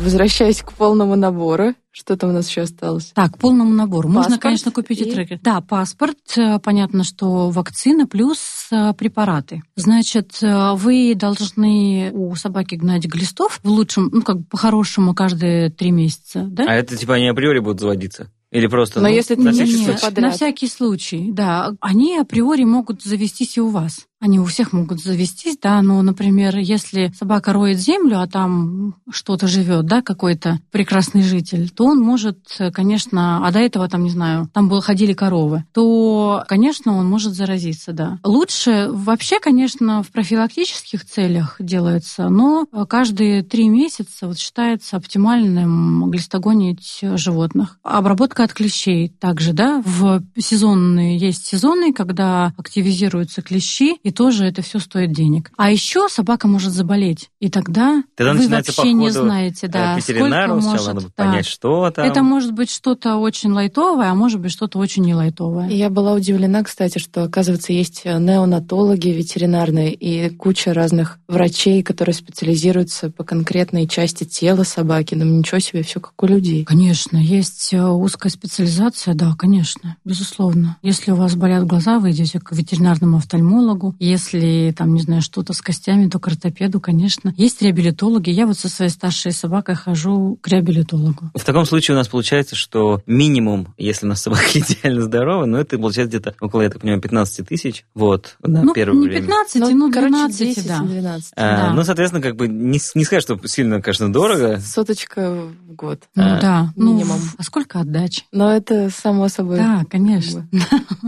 Возвращаясь к полному набору, что там у нас еще осталось? Так, к полному набору. Можно, Паспорт конечно, купить и и- трекер. Да, паспорт. э, Понятно, что вакцина плюс э, препараты. Значит, э, вы должны у собаки гнать глистов в лучшем, ну, как бы по-хорошему, каждые три месяца, да? А это типа они априори будут заводиться? Или просто... Но ну, если на ты всякий не- случай? подряд. на всякий случай, да. Они априори могут завестись и у вас. Они у всех могут завестись, да, но, например, если собака роет землю, а там что-то живет, да, какой-то прекрасный житель, то он может, конечно, а до этого там, не знаю, там было, ходили коровы, то, конечно, он может заразиться, да. Лучше вообще, конечно, в профилактических целях делается, но каждые три месяца вот считается оптимальным глистогонить животных. Обработка от клещей также, да, в сезонные есть сезоны, когда активизируются клещи, и тоже это все стоит денег. А еще собака может заболеть, и тогда, Тогда вы вообще не походу, знаете, э, да, сколько может, надо да. понять, что там. Это может быть что-то очень лайтовое, а может быть что-то очень не лайтовое. Я была удивлена, кстати, что, оказывается, есть неонатологи ветеринарные и куча разных врачей, которые специализируются по конкретной части тела собаки. Ну, ничего себе, все как у людей. Конечно, есть э, узкая специализация, да, конечно, безусловно. Если у вас болят глаза, вы идете к ветеринарному офтальмологу. Если там, не знаю, что-то с костями, то к ортопеду, конечно. Есть реабилитологи. Я вот со своей старшей собакой хожу к реабилитологу. В таком случае у нас получается, что минимум, если у нас собака идеально здорова, но это получается где-то около, я так понимаю, 15 тысяч. Вот, на ну, первое не время. 15, Ну, ну, короче, 12, да. 10-12. А, да. Ну, соответственно, как бы не, не сказать, что сильно, конечно, дорого. Соточка в год. Ну А, да, ну, минимум. а сколько отдач? Но это само собой. Да, конечно.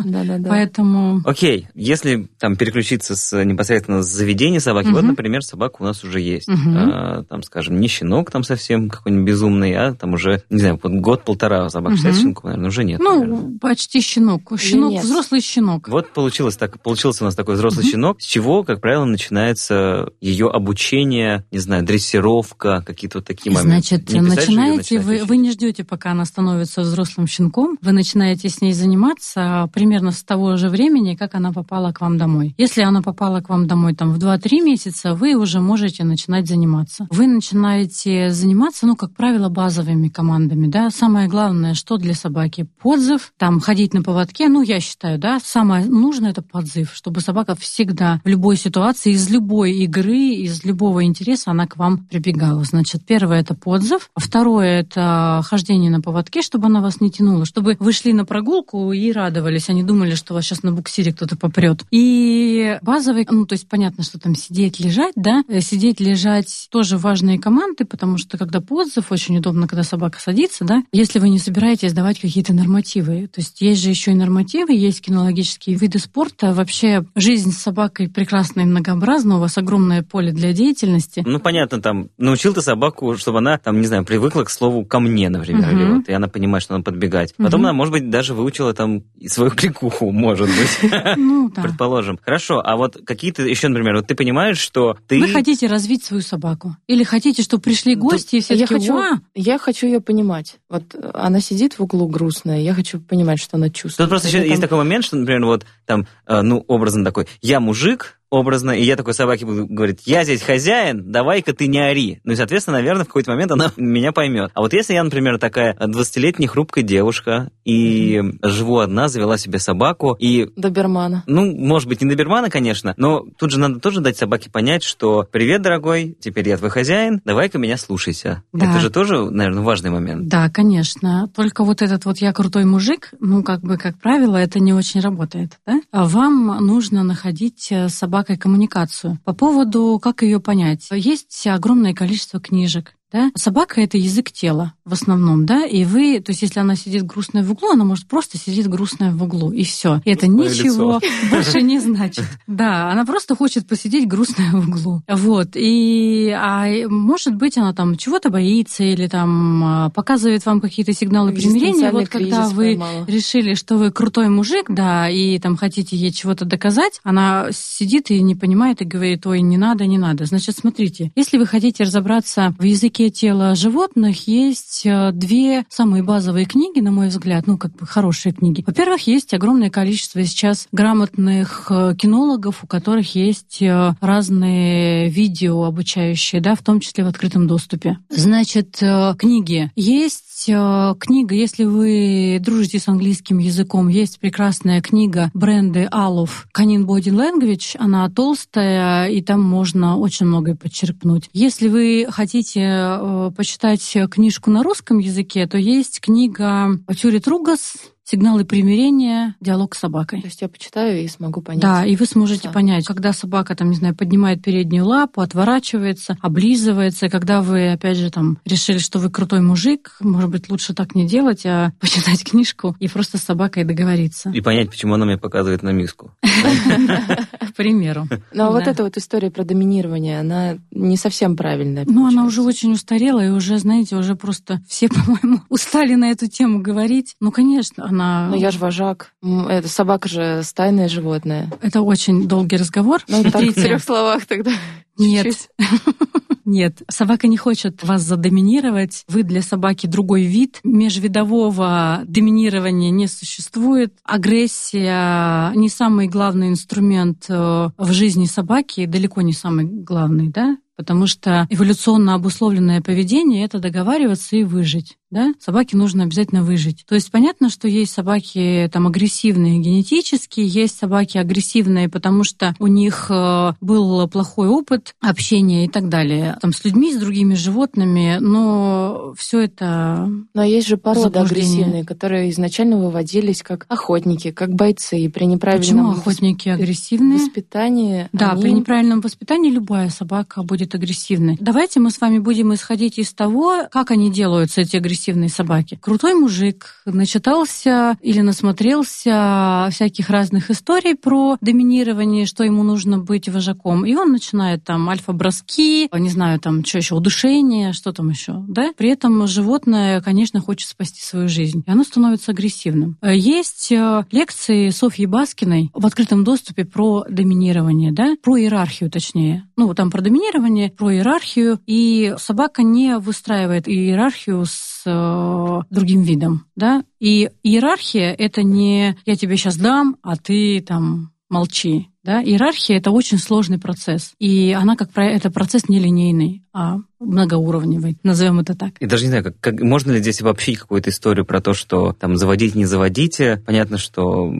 Да-да-да. Поэтому Окей, если там переключиться с непосредственно с заведения собаки, вот, Мгм. например, собака у нас уже есть. Мгм. А, там, скажем, не щенок там совсем какой-нибудь безумный, а там уже, не знаю, вот год-полтора собака Мгм. считается щенком, наверное, уже нет. наверное. ну, почти щенок. Щенок, нет. взрослый щенок. Вот получилось так, получился у нас такой взрослый Мгм. щенок, с чего, как правило, начинается ее обучение, не знаю, дрессировка, какие-то вот такие моменты. Значит, Не начинаете, вы, вы не ждете, пока она становится взрослым щенком, вы начинаете с ней заниматься примерно с того же времени, как она попала к вам домой. Если она попала к вам домой там в 2-3 месяца, вы уже можете начинать заниматься. Вы начинаете заниматься, ну, как правило, базовыми командами, да. Самое главное, что для собаки? Подзыв, там, ходить на поводке, ну, я считаю, да, самое нужное это подзыв, чтобы собака всегда в любой ситуации, из любой игры, из любого интереса она к вам прибегала. Значит, первое это подзыв, а второе это хождение на поводке, чтобы она вас не тянула, чтобы вы шли на прогулку и радовались, они думали, что вас сейчас на буксире кто-то попрет. И базовый, ну, то есть понятно, что там сидеть, лежать, да, Э, сидеть, лежать тоже важные команды, потому что когда подзыв, очень удобно, когда собака садится, да, если вы не собираетесь давать какие-то нормативы. То есть есть же еще и нормативы, есть кинологические виды спорта. Вообще жизнь с собакой прекрасна и многообразна, у вас огромное поле для деятельности. Ну, понятно, там, научил ты собаку, чтобы она, там, не знаю, привыкла к слову «ко мне», например, Мгм. или вот, и она понимает, что надо подбегать. Потом Мгм. она, может быть, даже выучила там свою кликуху, может быть, Ну, да. предположим. Хорошо, а вот какие-то еще, например, вот ты понимаешь, что ты... Вы хотите развить свою собаку? Или хотите, чтобы пришли гости и все я такие, хочу, «Уа!» я хочу ее понимать. Вот э, она сидит в углу грустная, я хочу понимать, что она чувствует. Тут просто еще Это есть там- такой момент, что, например, вот там, э, ну, образно такой, я мужик, образно, и я такой собаке буду говорить, я здесь хозяин, давай-ка ты не ори. Ну и, соответственно, наверное, в какой-то момент она меня поймет. А вот если я, например, такая 20-летняя хрупкая девушка, и mm-hmm. живу одна, завела себе собаку, и... Добермана. Ну, может быть, не добермана, конечно, но тут же надо тоже дать собаке понять, что «Привет, дорогой, теперь я твой хозяин, давай-ка меня слушайся». Да. Это же тоже, наверное, важный момент. Да, конечно. Только вот этот вот «я крутой мужик», ну, как бы, как правило, это не очень работает. Да? А вам нужно находить с собакой коммуникацию. По поводу, как ее понять. Есть огромное количество книжек, да? Собака это язык тела в основном, да, и вы, то есть если она сидит грустная в углу, она может просто сидеть грустная в углу, и все. И это ничего лицо. больше не значит. Да, она просто хочет посидеть грустная в углу. Вот. И а может быть, она там чего-то боится или там а, показывает вам какие-то сигналы примирения. Вот когда вы поймала. решили, что вы крутой мужик, да, и там хотите ей чего-то доказать, она сидит и не понимает и говорит, ой, не надо, не надо. Значит, смотрите, если вы хотите разобраться в языке тела животных, есть есть э, две самые базовые книги, на мой взгляд, ну, как бы хорошие книги. Во-первых, есть огромное количество сейчас грамотных э, кинологов, у которых есть э, разные видео обучающие, да, в том числе в открытом доступе. Значит, книги. Есть книга, если вы дружите с английским языком, есть прекрасная книга бренды Алов «Canine Body Language». Она толстая, и там можно очень многое подчеркнуть. Если вы хотите почитать книжку на русском языке, то есть книга Тюри Тругас сигналы примирения, диалог с собакой. То есть я почитаю и смогу понять. Да, и вы сможете да. понять, когда собака, там, не знаю, поднимает переднюю лапу, отворачивается, облизывается, когда вы, опять же, там, решили, что вы крутой мужик, может быть, лучше так не делать, а почитать книжку и просто с собакой договориться. И понять, почему она мне показывает на миску. К примеру. Но ну, а вот эта вот история про доминирование, она не совсем правильная. Ну, она уже очень устарела, и уже, знаете, уже просто все, по-моему, устали на эту тему говорить. Ну, конечно, она она... Но я же вожак. Это собака же стайное животное. Это очень долгий разговор. Ну, так, в трех словах тогда. Нет. Нет, собака не хочет вас задоминировать. Вы для собаки другой вид. Межвидового доминирования не существует. Агрессия не самый главный инструмент э, в жизни собаки, далеко не самый главный, да? Потому что эволюционно обусловленное поведение — это договариваться и выжить да, собаке нужно обязательно выжить. То есть понятно, что есть собаки там агрессивные генетически, есть собаки агрессивные, потому что у них э, был плохой опыт общения и так далее, там с людьми, с другими животными, но все это. Но есть же породы агрессивные, которые изначально выводились как охотники, как бойцы, и при неправильном Почему охотники агрессивные? Воспитании. Да, они... при неправильном воспитании любая собака будет агрессивной. Давайте мы с вами будем исходить из того, как они делаются эти агрессивные агрессивные собаки. Крутой мужик, начитался или насмотрелся всяких разных историй про доминирование, что ему нужно быть вожаком. И он начинает там альфа-броски, не знаю, там что еще, удушение, что там еще, да? При этом животное, конечно, хочет спасти свою жизнь. И оно становится агрессивным. Есть э, лекции Софьи Баскиной в открытом доступе про доминирование, да? Про иерархию, точнее. Ну, там про доминирование, про иерархию. И собака не выстраивает иерархию с э, другим видом, да. И иерархия это не я тебе сейчас дам, а ты там молчи. Да? Иерархия это очень сложный процесс. И она, как правило, это процесс нелинейный, а многоуровневый, назовем это так. И даже не знаю, как, как, можно ли здесь обобщить какую-то историю про то, что там заводить, не заводите. Понятно, что,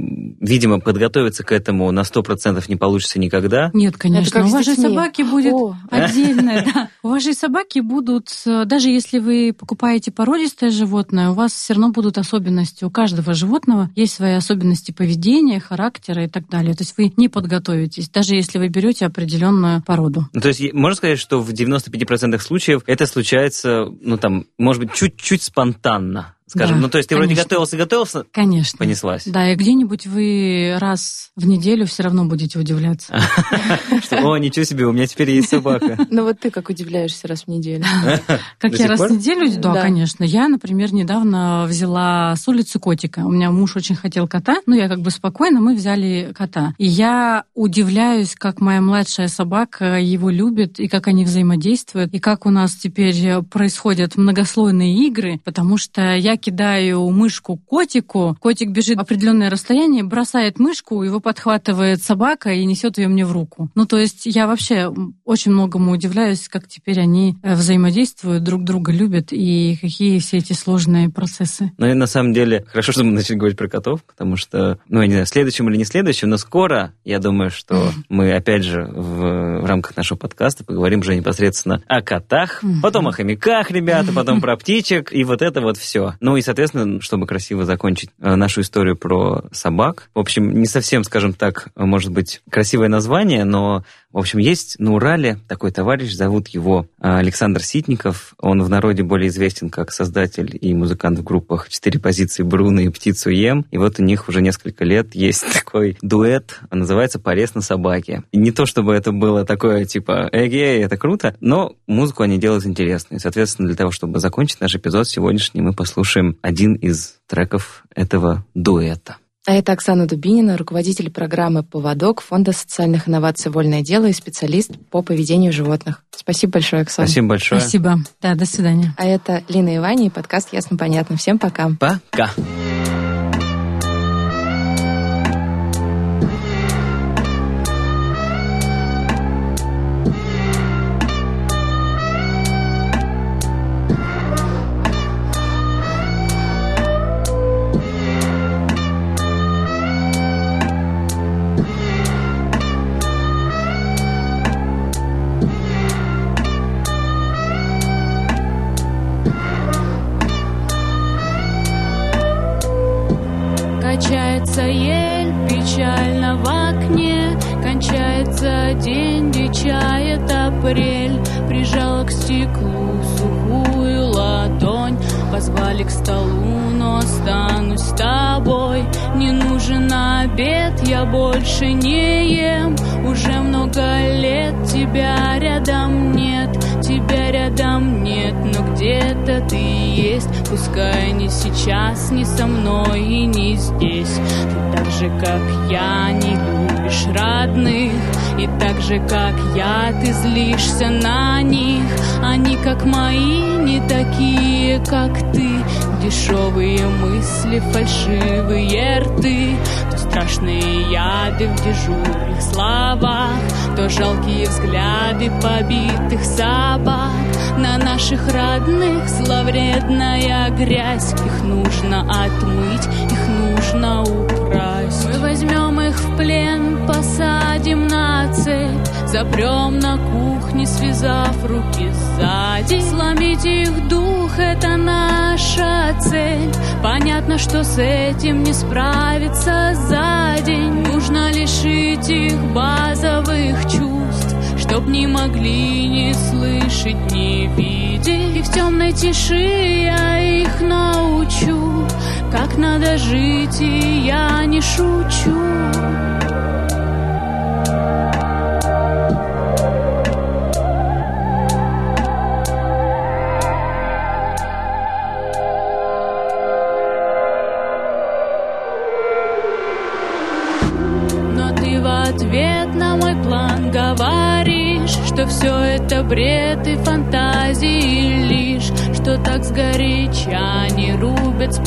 видимо, подготовиться к этому на сто процентов не получится никогда. Нет, конечно. У вас же собаки будет О. отдельно, да. У вас же собаки будут, даже если вы покупаете породистое животное, у вас все равно будут особенности. У каждого животного есть свои особенности поведения, характера и так далее. То есть вы не подготовитесь, даже если вы берете определенную породу. Ну, то есть можно сказать, что в 95% случаев это случается, ну там, может быть, чуть-чуть спонтанно скажем. Да, ну, то есть ты конечно. вроде готовился, готовился, конечно. понеслась. Да, и где-нибудь вы раз в неделю все равно будете удивляться. О, ничего себе, у меня теперь есть собака. Ну вот ты как удивляешься раз в неделю. Как я раз в неделю? Да, конечно. Я, например, недавно взяла с улицы котика. У меня муж очень хотел кота, ну я как бы спокойно, мы взяли кота. И я удивляюсь, как моя младшая собака его любит, и как они взаимодействуют, и как у нас теперь происходят многослойные игры, потому что я кидаю мышку котику, котик бежит определенное расстояние, бросает мышку, его подхватывает собака и несет ее мне в руку. Ну, то есть я вообще очень многому удивляюсь, как теперь они э, взаимодействуют, друг друга любят и какие все эти сложные процессы. Ну и на самом деле хорошо, что мы начали говорить про котов, потому что, ну, я не знаю, следующим или не следующим, но скоро, я думаю, что мы опять же в, в рамках нашего подкаста поговорим уже непосредственно о котах, потом о хомяках, ребята, потом про птичек, и вот это вот все. Ну и, соответственно, чтобы красиво закончить э, нашу историю про собак, в общем, не совсем, скажем так, может быть, красивое название, но в общем, есть на Урале такой товарищ, зовут его а, Александр Ситников. Он в народе более известен как создатель и музыкант в группах «Четыре позиции Бруно» и «Птицу ем». И вот у них уже несколько лет есть такой дуэт, называется «Порез на собаке». И не то, чтобы это было такое, типа, эгей, это круто, но музыку они делают интересную. Соответственно, для того, чтобы закончить наш эпизод сегодняшний, мы послушаем один из треков этого дуэта. А это Оксана Дубинина, руководитель программы «Поводок» Фонда социальных инноваций «Вольное дело» и специалист по поведению животных. Спасибо большое, Оксана. Спасибо большое. Спасибо. Да, до свидания. А это Лина и Ваня и подкаст «Ясно-понятно». Всем пока. Пока. Стеклу сухую ладонь. Позвали к столу, но останусь с тобой. Не нужен обед, я больше не ем. Уже много лет тебя рядом нет Тебя рядом нет, но где-то ты есть. Пускай не сейчас, не со мной и не здесь. Ты так же, как я, не любишь родных. И так же, как я, ты злишься на них. Они, как мои, не такие, как ты. Дешевые мысли, фальшивые рты страшные яды в дежурных словах То жалкие взгляды побитых собак. На наших родных зловредная грязь Их нужно отмыть, их нужно украсть Мы возьмем их в плен, посадим на цепь Запрем на кухне, связав руки сзади. Сломить их дух — это наша цель. Понятно, что с этим не справиться за день. Нужно лишить их базовых чувств Чтоб не могли не слышать, не видеть. И в темной тиши я их научу Как надо жить, и я не шучу. Но ты в ответ на мой план говоришь, что все это бред и фантазии лишь, что так сгоряча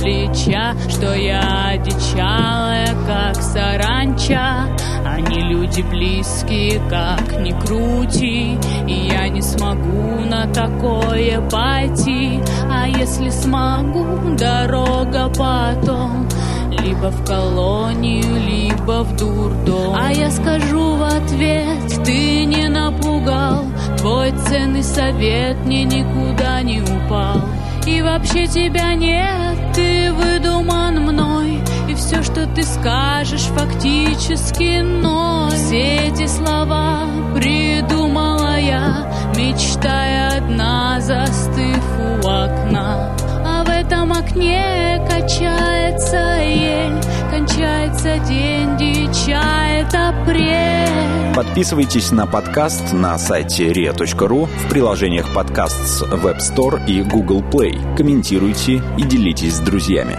плеча, что я одичалая, как саранча. Они люди близкие, как ни крути, и я не смогу на такое пойти. А если смогу, дорога потом либо в колонию, либо в дурдом. А я скажу в ответ, ты не напугал, твой ценный совет мне никуда не упал. И вообще тебя нет, ты выдуман мной, и все, что ты скажешь, фактически ноль. Все эти слова придумала я, мечтая одна, застыв у окна. Этом окне качается ель, кончается день, дичает апрель. Подписывайтесь на подкаст на сайте ria.ru в приложениях подкаст с Web Store и Google Play. Комментируйте и делитесь с друзьями.